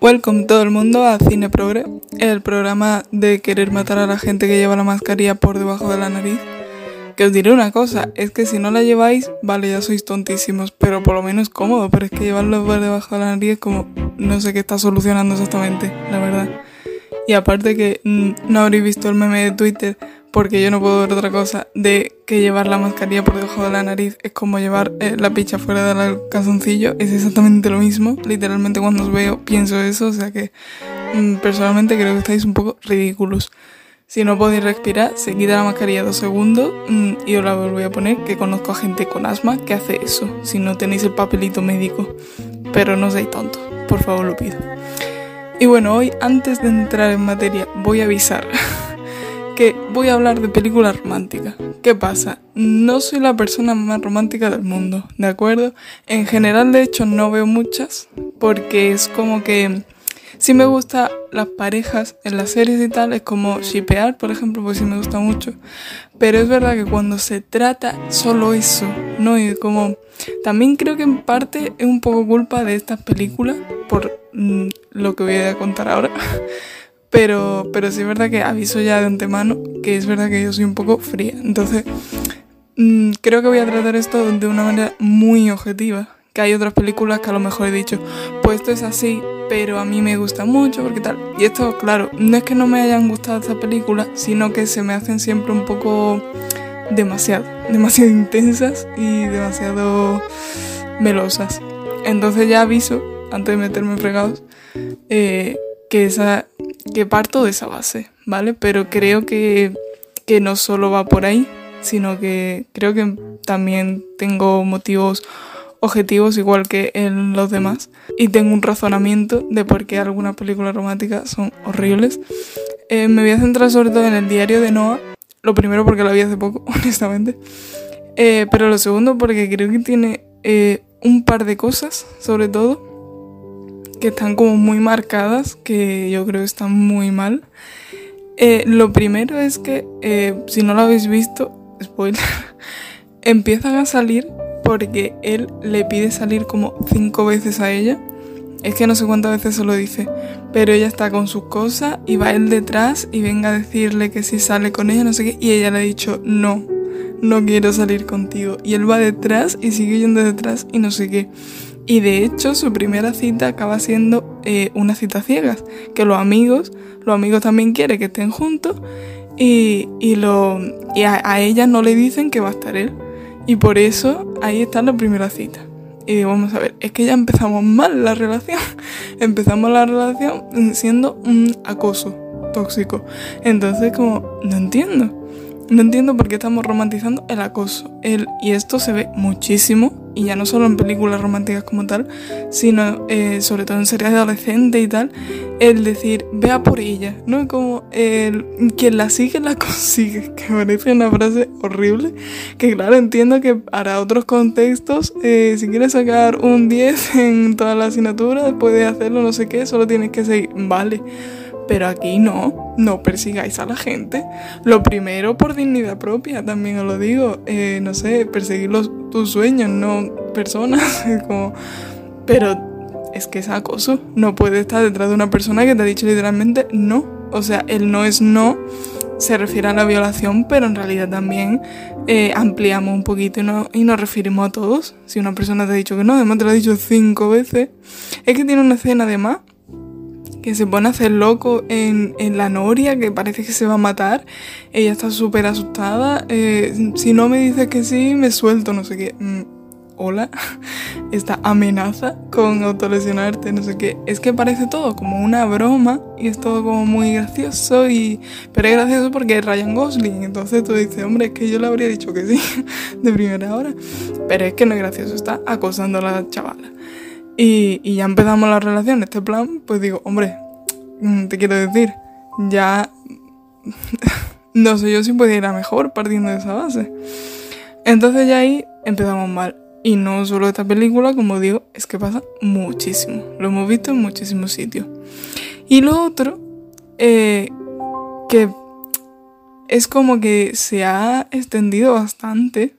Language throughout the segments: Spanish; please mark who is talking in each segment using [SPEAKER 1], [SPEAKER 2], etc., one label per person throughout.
[SPEAKER 1] Welcome todo el mundo a Cine Progre, el programa de querer matar a la gente que lleva la mascarilla por debajo de la nariz. Que os diré una cosa, es que si no la lleváis, vale, ya sois tontísimos, pero por lo menos cómodo, pero es que llevarlo por debajo de la nariz es como, no sé qué está solucionando exactamente, la verdad. Y aparte que mm, no habréis visto el meme de Twitter, porque yo no puedo ver otra cosa, de que llevar la mascarilla por debajo de la nariz es como llevar eh, la picha fuera del calzoncillo, es exactamente lo mismo. Literalmente cuando os veo pienso eso, o sea que mm, personalmente creo que estáis un poco ridículos. Si no podéis respirar, se quita la mascarilla dos segundos mm, y os la volví a poner, que conozco a gente con asma que hace eso, si no tenéis el papelito médico. Pero no seáis tontos, por favor lo pido. Y bueno, hoy antes de entrar en materia voy a avisar que voy a hablar de películas románticas. ¿Qué pasa? No soy la persona más romántica del mundo, ¿de acuerdo? En general, de hecho, no veo muchas porque es como que sí me gusta las parejas en las series y tal, es como shipear, por ejemplo, pues sí me gusta mucho. Pero es verdad que cuando se trata solo eso, ¿no? Y como también creo que en parte es un poco culpa de estas películas por mm, lo que voy a contar ahora. Pero, pero sí es verdad que aviso ya de antemano que es verdad que yo soy un poco fría. Entonces, mm, creo que voy a tratar esto de una manera muy objetiva. Que hay otras películas que a lo mejor he dicho, pues esto es así, pero a mí me gusta mucho, porque tal. Y esto, claro, no es que no me hayan gustado estas películas, sino que se me hacen siempre un poco demasiado, demasiado intensas y demasiado melosas. Entonces ya aviso, antes de meterme en fregados, eh, que esa que parto de esa base, ¿vale? Pero creo que, que no solo va por ahí, sino que creo que también tengo motivos objetivos igual que en los demás y tengo un razonamiento de por qué algunas películas románticas son horribles. Eh, me voy a centrar sobre todo en el diario de Noah, lo primero porque lo vi hace poco, honestamente, eh, pero lo segundo porque creo que tiene eh, un par de cosas, sobre todo, que están como muy marcadas, que yo creo que están muy mal. Eh, lo primero es que, eh, si no lo habéis visto, spoiler, empiezan a salir porque él le pide salir como cinco veces a ella. Es que no sé cuántas veces se lo dice, pero ella está con sus cosas y va él detrás y venga a decirle que si sale con ella, no sé qué, y ella le ha dicho no, no quiero salir contigo. Y él va detrás y sigue yendo detrás y no sé qué. Y de hecho su primera cita acaba siendo eh, una cita ciegas, que los amigos, los amigos también quieren que estén juntos y, lo, y a, ella no le dicen que va a estar él. Y por eso ahí está la primera cita. Y digo, vamos a ver, es que ya empezamos mal la relación. empezamos la relación siendo un acoso tóxico. Entonces como, no entiendo. No entiendo por qué estamos romantizando el acoso. El, y esto se ve muchísimo y ya no solo en películas románticas como tal, sino eh, sobre todo en series de adolescente y tal, el decir, vea por ella, ¿no? Como el, quien la sigue la consigue, que parece una frase horrible, que claro, entiendo que para otros contextos, eh, si quieres sacar un 10 en toda la asignatura, puedes hacerlo, no sé qué, solo tienes que seguir, vale. Pero aquí no, no persigáis a la gente. Lo primero por dignidad propia, también os lo digo. Eh, no sé, perseguir los, tus sueños, no personas. Como... Pero es que es acoso. No puedes estar detrás de una persona que te ha dicho literalmente no. O sea, el no es no se refiere a la violación, pero en realidad también eh, ampliamos un poquito y, no, y nos referimos a todos. Si una persona te ha dicho que no, además te lo ha dicho cinco veces, es que tiene una escena además que se pone a hacer loco en, la noria, que parece que se va a matar. Ella está súper asustada. Eh, si no me dice que sí, me suelto, no sé qué. Mm, hola, esta amenaza con autolesionarte, no sé qué. Es que parece todo como una broma y es todo como muy gracioso. y Pero es gracioso porque es Ryan Gosling. Entonces tú dices, hombre, es que yo le habría dicho que sí de primera hora. Pero es que no es gracioso, está acosando a la chavala. Y, ya empezamos la relación, este plan, pues digo, hombre, mm, te quiero decir, ya no sé yo si puede ir a mejor partiendo de esa base. Entonces ya ahí empezamos mal. Y no solo esta película, como digo, es que pasa muchísimo. Lo hemos visto en muchísimos sitios. Y lo otro, eh, que es como que se ha extendido bastante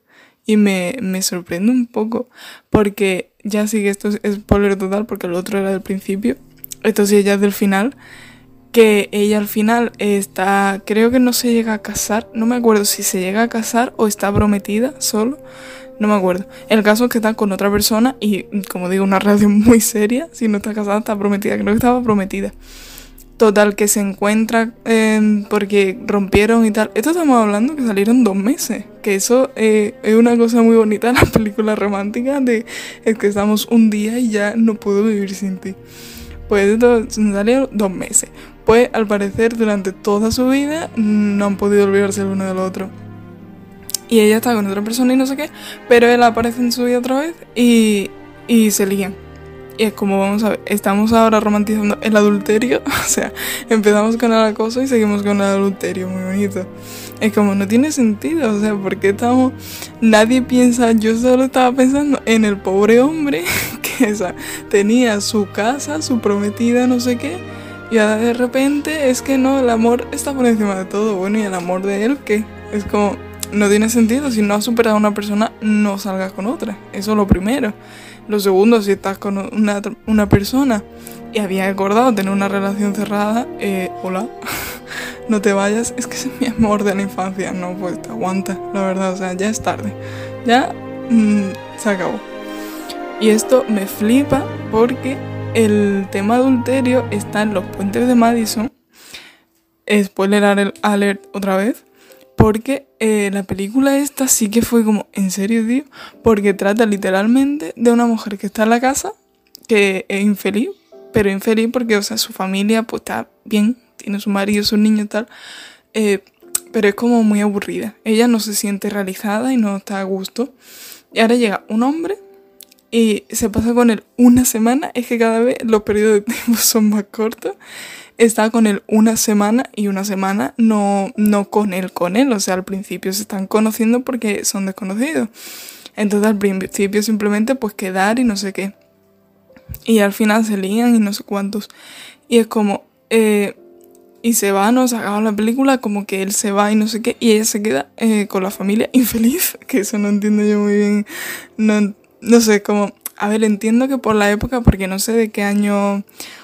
[SPEAKER 1] y me, me sorprende un poco porque ya sí que esto es spoiler total porque el otro era del principio. esto sí ella es del final, que ella al final está, creo que no se llega a casar, no me acuerdo si se llega a casar o está prometida solo, no me acuerdo. El caso es que está con otra persona y, como digo, una relación muy seria, si no está casada está prometida, creo que estaba prometida. Total, que se encuentra em, porque rompieron y tal. Esto estamos hablando que salieron dos meses. Que eso eh, es una cosa muy bonita en la película romántica de es que estamos un día y ya no puedo vivir sin ti. Pues esto salieron dos meses. Pues al parecer durante toda su vida no han podido olvidarse el uno del otro. Y ella está con otra persona y no sé qué. Pero él aparece en su vida otra vez y, y se lían. Y es como, vamos a ver, estamos ahora romantizando el adulterio. O sea, empezamos con el acoso y seguimos con el adulterio, muy bonito. Es como, no tiene sentido, o sea, porque estamos... Nadie piensa, yo solo estaba pensando en el pobre hombre que o tenía su casa, su prometida, no sé qué. Y ahora de repente es que no, el amor está por encima de todo. Bueno, y el amor de él, ¿qué? Es como, no tiene sentido. Si no has superado a una persona, no salgas con otra. Eso es lo primero. Lo segundo, si estás con una, una persona y había acordado tener una relación cerrada, eh, hola, no te vayas, es que es mi amor de la infancia, no, pues te aguanta, la verdad, o sea, ya es tarde, ya mm, se acabó. Y esto me flipa porque el tema adulterio está en los puentes de Madison. Spoiler alert otra vez. Porque eh, la película esta sí que fue como, ¿en serio, tío? Porque trata literalmente de una mujer que está en la casa, que es infeliz, pero infeliz porque, o sea, su familia pues está bien, tiene su marido, sus niños y tal, eh, pero es como muy aburrida. Ella no se siente realizada y no está a gusto. Y ahora llega un hombre y se pasa con él una semana, es que cada vez los periodos de tiempo son más cortos está con él una semana y una semana no, no con él, con él. O sea, al principio se están conociendo porque son desconocidos. Entonces al principio simplemente pues quedar y no sé qué. Y al final se lían y no sé cuántos. Y es como... Eh, y se va, ¿no? Se acaba la película como que él se va y no sé qué. Y ella se queda eh, con la familia infeliz. Que eso no entiendo yo muy bien. No, no sé, como... A ver, entiendo que por la época, porque no sé de qué año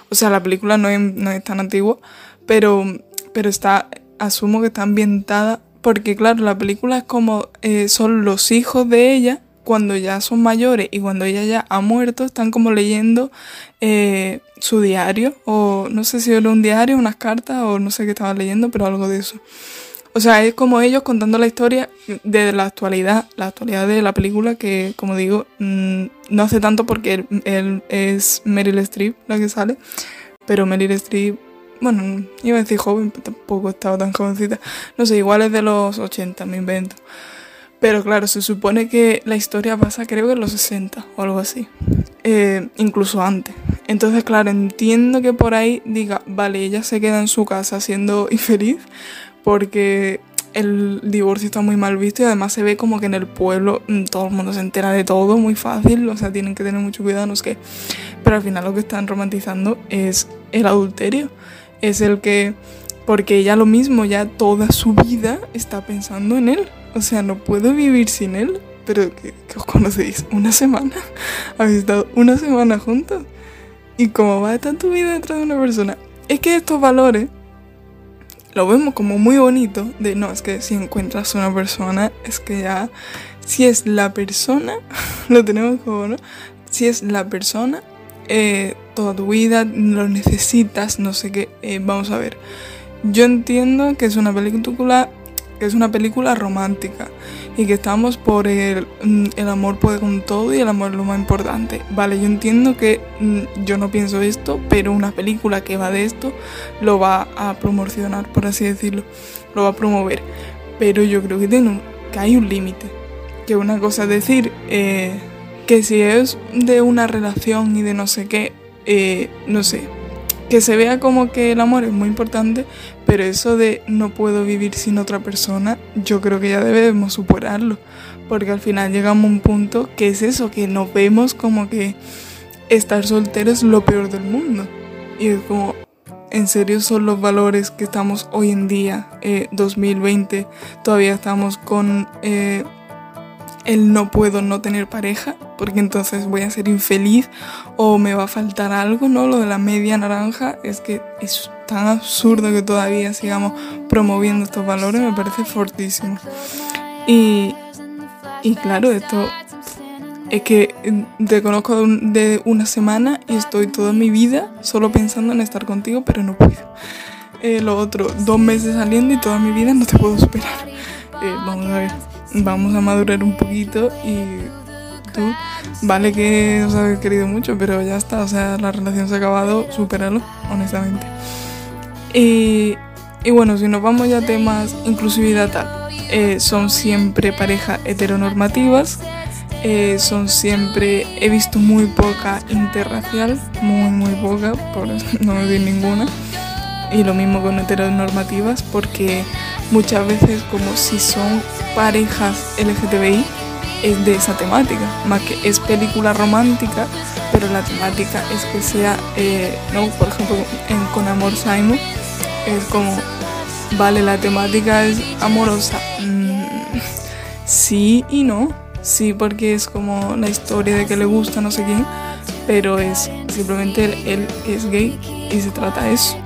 [SPEAKER 1] o sea, la película no es, tan antigua, pero, pero está, asumo que está ambientada, porque claro, la película es como eh, son los hijos de ella cuando ya son mayores y cuando ella ya ha muerto, están como leyendo eh, su diario, o no sé si era un diario, unas cartas, o no sé qué estaba leyendo, pero algo de eso. O sea, es como ellos contando la historia de la actualidad, la actualidad de la película, que como digo, mm, no hace tanto porque él, es Meryl Streep la que sale, pero Meryl Streep, bueno, iba a decir joven, pero tampoco estaba tan jovencita. No sé, igual es de los 80, me invento. Pero claro, se supone que la historia pasa creo que en los 60 o algo así. Eh, incluso antes. Entonces, claro, entiendo que por ahí diga, vale, ella se queda en su casa siendo infeliz, porque el divorcio está muy mal visto y además se ve como que en el pueblo mm, todo el mundo se entera de todo muy fácil, o sea, tienen que tener mucho cuidado, no sé qué. Pero al final lo que están romantizando es el adulterio, es el que, porque ella lo mismo, ya toda su vida está pensando en él, o sea, no puedo vivir sin él, pero que, os conocéis una semana, habéis estado una semana juntos y cómo va a estar tu vida detrás de una persona. Es que estos valores lo vemos como muy bonito, de no, es que si encuentras una persona, es que ya, si es la persona, lo tenemos como, ¿no? Si es la persona, eh, toda tu vida lo necesitas, no sé qué, eh, vamos a ver. Yo entiendo que es una película, que es una película romántica y que estamos por el, mm, el amor puede con todo y el amor es lo más importante. Vale, yo entiendo que mm, yo no pienso esto, pero una película que va de esto lo va a promocionar, por así decirlo, lo va a promover. Pero yo creo que, tiene que hay un límite. Que una cosa es decir eh, que si es de una relación y de no sé qué, eh, no sé, que se vea como que el amor es muy importante, pero eso de no puedo vivir sin otra persona, yo creo que ya debemos superarlo, porque al final llegamos a un punto que es eso, que nos vemos como que estar soltero es lo peor del mundo. Y es como, en serio son los valores que estamos hoy en día, 2020, eh, todavía estamos con... Eh, el no puedo no tener pareja, porque entonces voy a ser infeliz o me va a faltar algo, ¿no? Lo de la media naranja es que es tan absurdo que todavía sigamos promoviendo estos valores, me parece fortísimo. Y, y claro, esto es que te conozco de una semana y estoy toda mi vida solo pensando en estar contigo, pero no puedo. Eh, lo otro, dos meses saliendo y toda mi vida no te puedo superar. Eh, vamos a ver, vamos a madurar un poquito y tú, vale que os habéis querido mucho, pero ya está, o sea, la relación se ha acabado, supéralo, honestamente. Y, y bueno, si nos vamos ya a temas inclusividad tal, eh, son siempre parejas heteronormativas, eh, son siempre, he visto muy poca interracial, muy muy poca, por no decir ninguna, y lo mismo con heteronormativas, porque muchas veces como si son parejas LGTBI, es de esa temática, más que es película romántica, pero la temática es que sea, eh, no, por ejemplo, en Con Amor Simon, es como, vale, la temática es amorosa, mm, sí y no, sí porque es como la historia de que le gusta no sé quién, pero es simplemente él, él es gay y se trata de eso.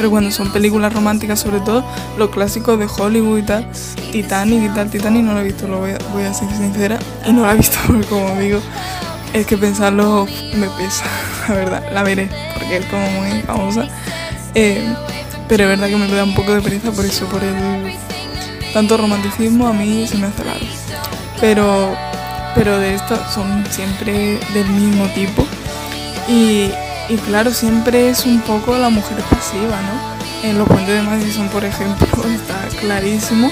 [SPEAKER 1] Pero cuando son películas románticas, sobre todo los clásicos de Hollywood y tal, Titanic y tal, Titanic no lo he visto, lo voy a, ser sincera, y no la he visto porque como digo, es que pensarlo me pesa, la verdad, la veré, porque es como muy famosa. Eh, pero es verdad que me da un poco de pereza por eso, por el tanto romanticismo a mí se me hace raro. Pero, pero de estas son siempre del mismo tipo. Y, y claro, siempre es un poco la mujer pasiva, ¿no? En los puentes de Madison, por ejemplo, está clarísimo.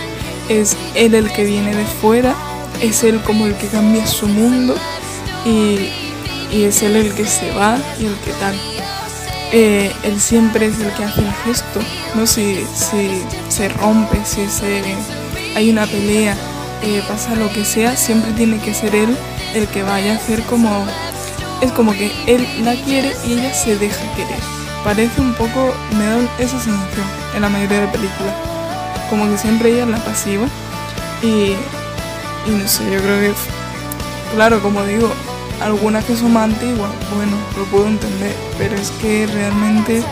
[SPEAKER 1] Es él el que viene de fuera, es él como el que cambia su mundo y, y es él el que se va y el que tal. Eh, él siempre es el que hace el gesto, ¿no? Si, si se rompe, si se, hay una pelea, eh, pasa lo que sea, siempre tiene que ser él el que vaya a hacer como es como que él la quiere y ella se deja querer. Parece un poco, me da esa sensación en la mayoría de películas. Como que siempre ella es la pasiva. Y, y no sé, yo creo que, claro, como digo, algunas que son más antiguas, bueno, lo puedo entender, pero es que realmente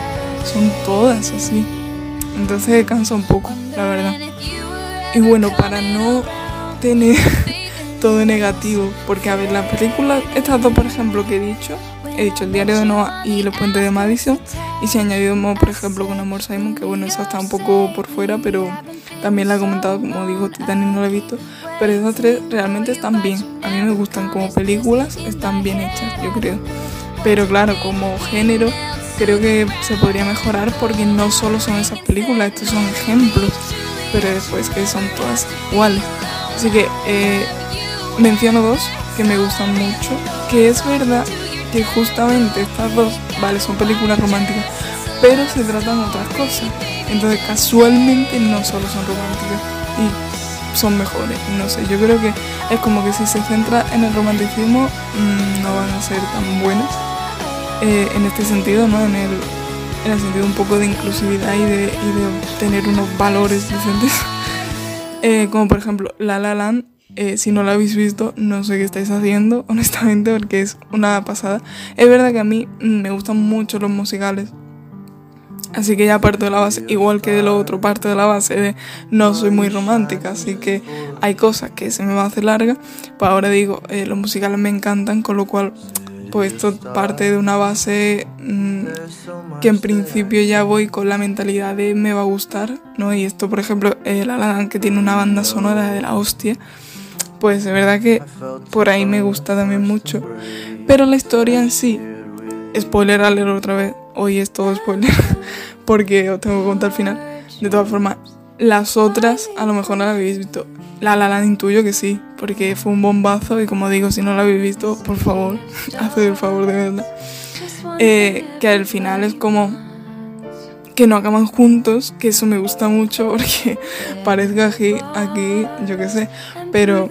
[SPEAKER 1] son todas así. Entonces cansa un poco, la verdad. Y bueno, para no tener todo negativo. Porque, a ver, las películas, estas dos, por ejemplo, que he dicho, he dicho El diario de Noah y Los puentes de Madison, y se ha añadido, por ejemplo, con Amor Simon, que bueno, esa está un poco por fuera, pero también la he comentado, como digo, Titanic no la he visto. Pero esas tres realmente están bien. A mí me gustan como películas, están bien hechas, yo creo. Pero claro, como género, creo que se podría mejorar porque no solo son esas películas, estos son ejemplos, pero después que son todas iguales. Así que eh, menciono dos que me gustan mucho, que es verdad que justamente estas dos, vale, son películas románticas, pero se tratan otras cosas. Entonces casualmente no solo son románticas y son mejores. No sé, yo creo que es como que si se centra en el romanticismo mmm, no van a ser tan buenas. Eh, en este sentido, ¿no? En el, en el sentido un poco de inclusividad y de, y de tener unos valores decentes. Eh, como por ejemplo La La Land eh, si no lo habéis visto, no sé qué estáis haciendo, honestamente, porque es una pasada. Es verdad que a mí me gustan mucho los musicales. Así que ya parto de la base, igual que de lo otro, parte de la base de no soy muy romántica, así que hay cosas que se me va a hacer larga. Pues ahora digo, eh, los musicales me encantan, con lo cual, pues esto parte de una base mmm, que en principio ya voy con la mentalidad de me va a gustar, ¿no? Y esto, por ejemplo, eh, La La que tiene una banda sonora de la hostia pues de verdad que por ahí me gusta también mucho. Pero la historia en sí, spoiler leer otra vez, hoy es todo spoiler, porque os tengo que contar al final. De todas formas, las otras a lo mejor no las habéis visto. La La la intuyo que sí, porque fue un bombazo y como digo, si no la habéis visto, por favor, haced el favor de verla. Eh, que al final es como que no acaban juntos, que eso me gusta mucho porque parezca aquí, aquí yo qué sé, pero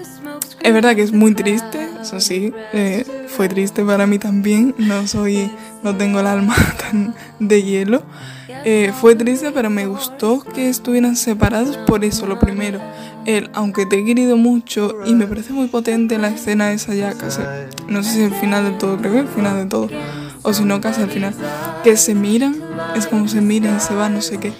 [SPEAKER 1] es verdad que es muy triste, eso sí, eh, fue triste para mí también, no soy, no tengo el alma tan de hielo. Eh, fue triste, pero me gustó que estuvieran separados por eso, lo primero. él, aunque te he querido mucho, y me parece muy potente la escena esa ya casi, no sé si el final del todo, creo que el final de todo, o si no casi al final, que se miran, es como se miran se van, no sé qué,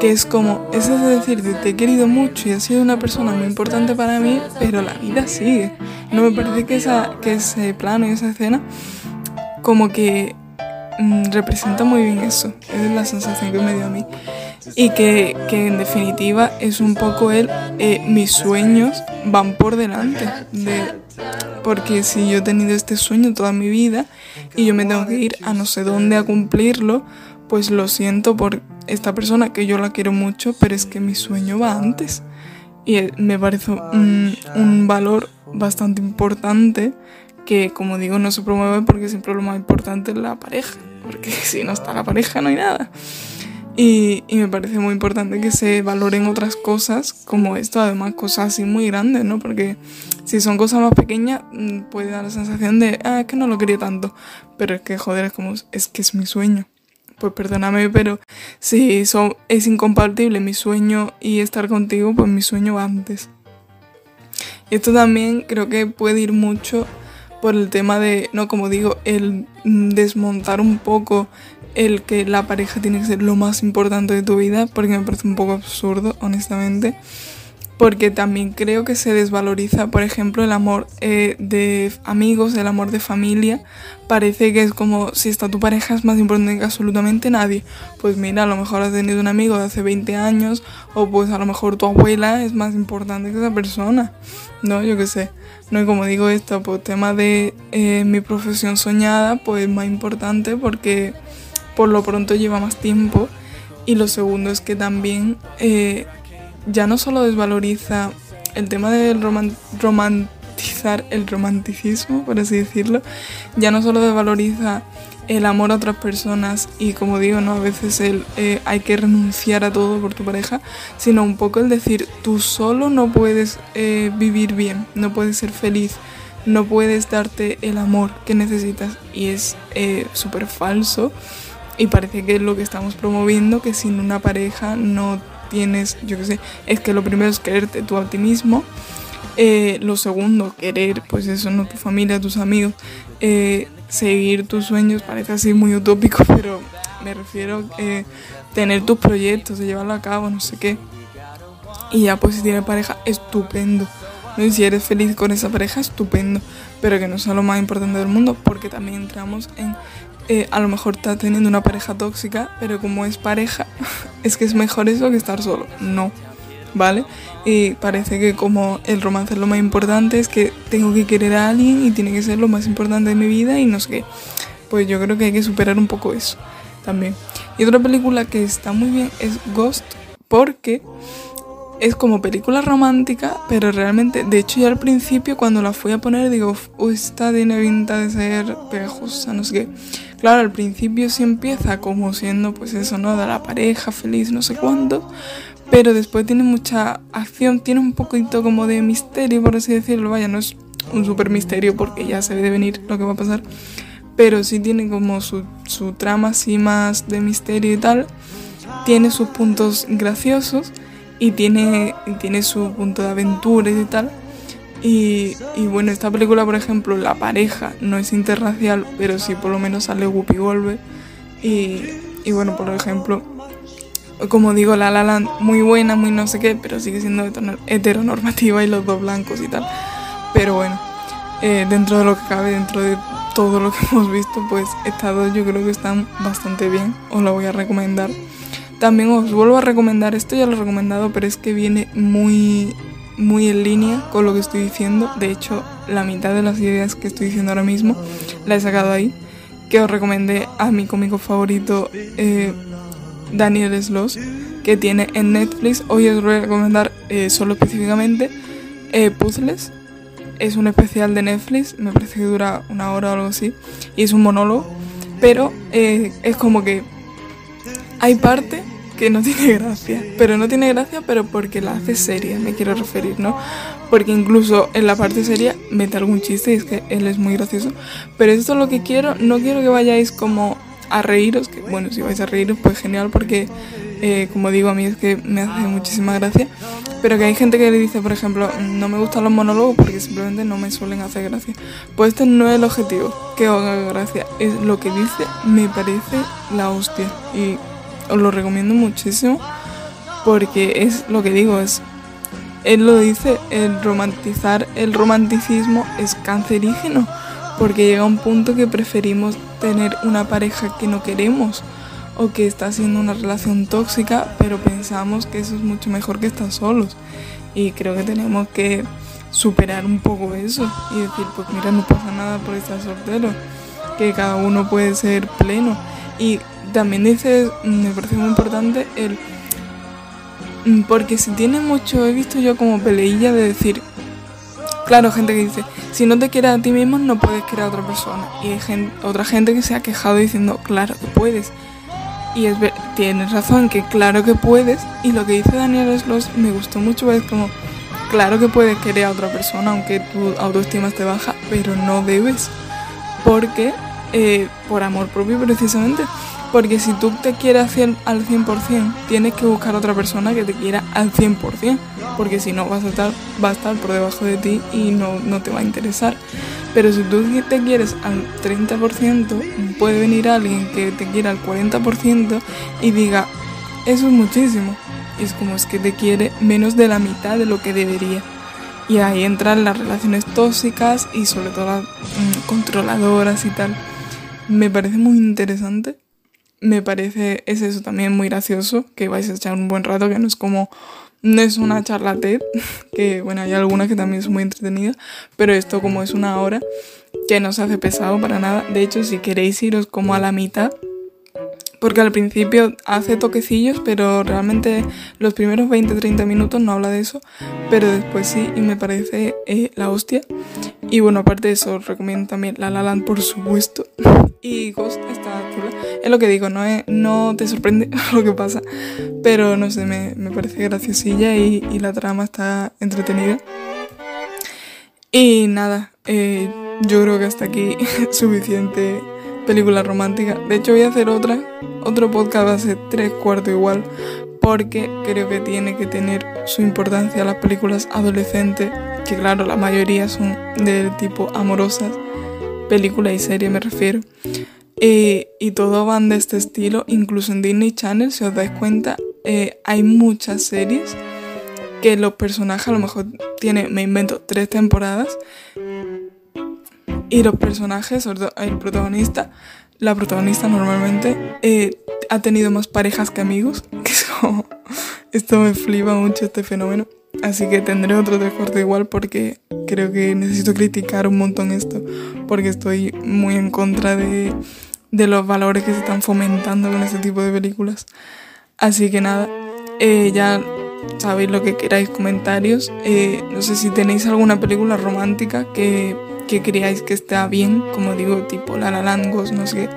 [SPEAKER 1] que es como, es decir, te he querido mucho y has sido una persona muy importante para mí, pero la vida sigue. No me parece que, esa, que ese plano y esa escena como que mm, representa muy bien eso, es la sensación que me dio a mí y que, en definitiva es un poco el eh, mis sueños van por delante de porque si yo he tenido este sueño toda mi vida y yo me tengo que ir a no sé dónde a cumplirlo pues lo siento por esta persona que yo la quiero mucho pero es que mi sueño va antes y eh, me parece un, valor bastante importante que como digo no se promueve porque siempre lo más importante es la pareja porque si no está la pareja no hay nada y, me parece muy importante que se valoren otras cosas como esto, además cosas así muy grandes, ¿no? Porque si son cosas más pequeñas mm, puede dar la sensación de, ah, es que no lo quería tanto, pero es que joder, es como, es que es mi sueño. Pues perdóname, pero si eso es incompatible mi sueño y estar contigo, pues mi sueño va antes. Y esto también creo que puede ir mucho por el tema de, no como digo, el mm, desmontar un poco el que la pareja tiene que ser lo más importante de tu vida, porque me parece un poco absurdo, honestamente. Porque también creo que se desvaloriza, por ejemplo, el amor eh, de amigos, el amor de familia. Parece que es como si está tu pareja es más importante que absolutamente nadie. Pues mira, a lo mejor has tenido un amigo de hace 20 años, o pues a lo mejor tu abuela es más importante que esa persona. No, yo qué sé. No, y como digo esto, pues tema de eh, mi profesión soñada, pues más importante porque por lo pronto lleva más tiempo. Y lo segundo es que también eh, ya no solo desvaloriza el tema del romantizar el romanticismo, por así decirlo, ya no solo desvaloriza el amor a otras personas y como digo, ¿no? a veces el, eh, hay que renunciar a todo por tu pareja, sino un poco el decir, tú solo no puedes eh, vivir bien, no puedes ser feliz, no puedes darte el amor que necesitas y es súper falso y parece que es lo que estamos promoviendo, que sin una pareja no tienes, yo qué sé, es que lo primero es quererte tú a ti mismo. Eh, lo segundo, querer, pues eso, no tu familia, tus amigos. Eh, seguir tus sueños, parece así muy utópico, pero me refiero a eh, tener tus proyectos, llevarlo a cabo, no sé qué. Y ya pues si tienes pareja, estupendo. Si eres feliz con esa pareja, estupendo. Pero que no sea lo más importante del mundo, porque también entramos en eh, a lo mejor está teniendo una pareja tóxica, pero como es pareja, es que es mejor eso que estar solo. No, ¿vale? Y parece que como el romance es lo más importante, es que tengo que querer a alguien y tiene que ser lo más importante de mi vida y no sé qué. Pues yo creo que hay que superar un poco eso también. Y otra película que está muy bien es Ghost, porque es como película romántica, pero realmente, de hecho, yo al principio cuando la fui a poner digo, uy, esta tiene pinta de ser pegajosa, no sé qué. Claro, al principio sí empieza como siendo, pues eso, ¿no? De la pareja feliz, no sé cuánto, pero después tiene mucha acción, tiene un poquito como de misterio, por así decirlo. Vaya, no es un super misterio porque ya se ve venir lo que va a pasar, pero sí tiene como su, su trama así más de misterio y tal. Tiene sus puntos graciosos y tiene, tiene su punto de aventura y tal. Y, bueno, esta película, por ejemplo, la pareja no es interracial, pero sí por lo menos sale Whoopi Goldberg. Y, y bueno, por ejemplo, como digo, La La Land muy buena, muy no sé qué, pero sigue siendo heteronormativa y los dos blancos y tal. Pero bueno, eh, dentro de lo que cabe, dentro de todo lo que hemos visto, pues estas dos yo creo que están bastante bien. Os la voy a recomendar. También os vuelvo a recomendar, esto ya lo he recomendado, pero es que viene muy muy en línea con lo que estoy diciendo. De hecho, la mitad de las ideas que estoy diciendo ahora mismo la he sacado ahí. Que os recomendé a mi cómico favorito, eh, Daniel Sloss, que tiene en Netflix. Hoy os voy a recomendar eh, solo específicamente eh, Puzzles. Es un especial de Netflix, me parece que dura una hora o algo así. Y es un monólogo. Pero es como que hay parte que no tiene gracia. Pero no tiene gracia, pero porque la hace seria, me quiero referir, ¿no? Porque incluso en la parte seria mete algún chiste y es que él es muy gracioso. Pero esto es lo que quiero, no quiero que vayáis como a reíros, que bueno, si vais a reíros, pues genial, porque eh, como digo, a mí es que me hace muchísima gracia, pero que hay gente que le dice, por ejemplo, no me gustan los monólogos porque simplemente no me suelen hacer gracia. Pues este no es el objetivo, que haga gracia, es lo que dice, me parece la hostia y lo recomiendo muchísimo porque es lo que digo, es él lo dice, el romantizar el romanticismo es cancerígeno, porque llega un punto que preferimos tener una pareja que no queremos o que está haciendo una relación tóxica, pero pensamos que eso es mucho mejor que estar solos. Y creo que tenemos que superar un poco eso y decir, pues mira, no pasa nada por estar soltero, que cada uno puede ser pleno. Y también dice, me parece muy importante el Mm, porque si tiene mucho, he visto yo como peleilla de decir, claro, gente que dice, si no te quieres a ti mismo no puedes querer a otra persona. Y hay gente, otra gente que se ha quejado diciendo, claro que puedes. Y es tienes razón que claro que puedes. Y lo que dice Daniel Sloss me gustó mucho, es como, claro que puedes querer a otra persona aunque tu autoestima esté baja, pero no debes. Porque, eh, por amor propio precisamente. Porque si tú te quieres al 100%, tienes que buscar otra persona que te quiera al 100%. Porque si no, vas a estar, va a estar por debajo de ti y no, no te va a interesar. Pero si tú te quieres al 30%, puede venir alguien que te quiera al 40% y diga, eso es muchísimo. Y es como es que te quiere menos de la mitad de lo que debería. Y ahí entran las relaciones tóxicas y sobre todo las mm, controladoras y tal. Me parece muy interesante me parece, es eso también muy gracioso, que vais a echar un buen rato, que no es como, no es una charla TED, que bueno, hay algunas que también son muy entretenidas, pero esto como es una hora, que no se hace pesado para nada. De hecho, si queréis iros como a la mitad, porque al principio hace toquecillos, pero realmente los primeros 20-30 minutos no habla de eso, pero después sí, y me parece eh, la hostia. Y bueno, aparte de eso, recomiendo también La La Land, por supuesto. Y Ghost está chula. Es lo que digo, no, no te sorprende lo que pasa, pero no sé, me, me parece graciosilla y, y, la trama está entretenida. Y nada, eh, yo creo que hasta aquí suficiente película romántica. De hecho, voy a hacer otra, otro podcast hace tres cuartos igual, porque creo que tiene que tener su importancia las películas adolescentes, que claro, la mayoría son del tipo amorosas, película y serie me refiero. Eh, y todo van de este estilo, incluso en Disney Channel, si os dais cuenta, eh, hay muchas series que los personajes a lo mejor tienen, me invento, tres temporadas y los personajes, el protagonista, la protagonista normalmente eh, ha tenido más parejas que amigos, que es como, esto me flipa mucho este fenómeno. Así que tendré otro de corte igual porque creo que necesito criticar un montón esto, porque estoy muy en contra de, de los valores que se están fomentando con este tipo de películas. Así que nada, eh, ya sabéis lo que queráis, comentarios. Eh, no sé si tenéis alguna película romántica que que creáis que está bien, como digo, tipo La La no sé,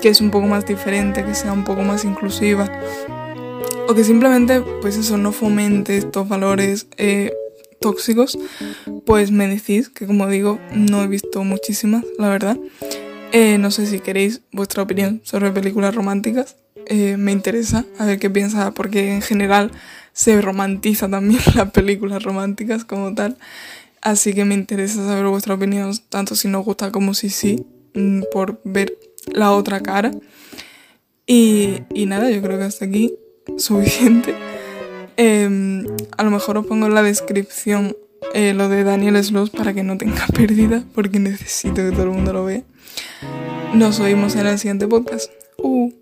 [SPEAKER 1] que es un poco más diferente, que sea un poco más inclusiva, o que simplemente, pues eso, no fomente estos valores eh, tóxicos, pues me decís, que como digo, no he visto muchísimas, la verdad. Eh, no sé si queréis vuestra opinión sobre películas románticas. Eh, me interesa a ver qué piensa, porque en general se romantiza también las películas románticas como tal. Así que me interesa saber vuestra opinión, tanto si nos gusta como si sí, mm, por ver la otra cara. Y, nada, yo creo que hasta aquí suficiente. Em, a lo mejor os pongo en la descripción eh, lo de Daniel Sloss para que no tenga pérdida, porque necesito que todo el mundo lo vea. Nos oímos en el siguiente podcast. Uh.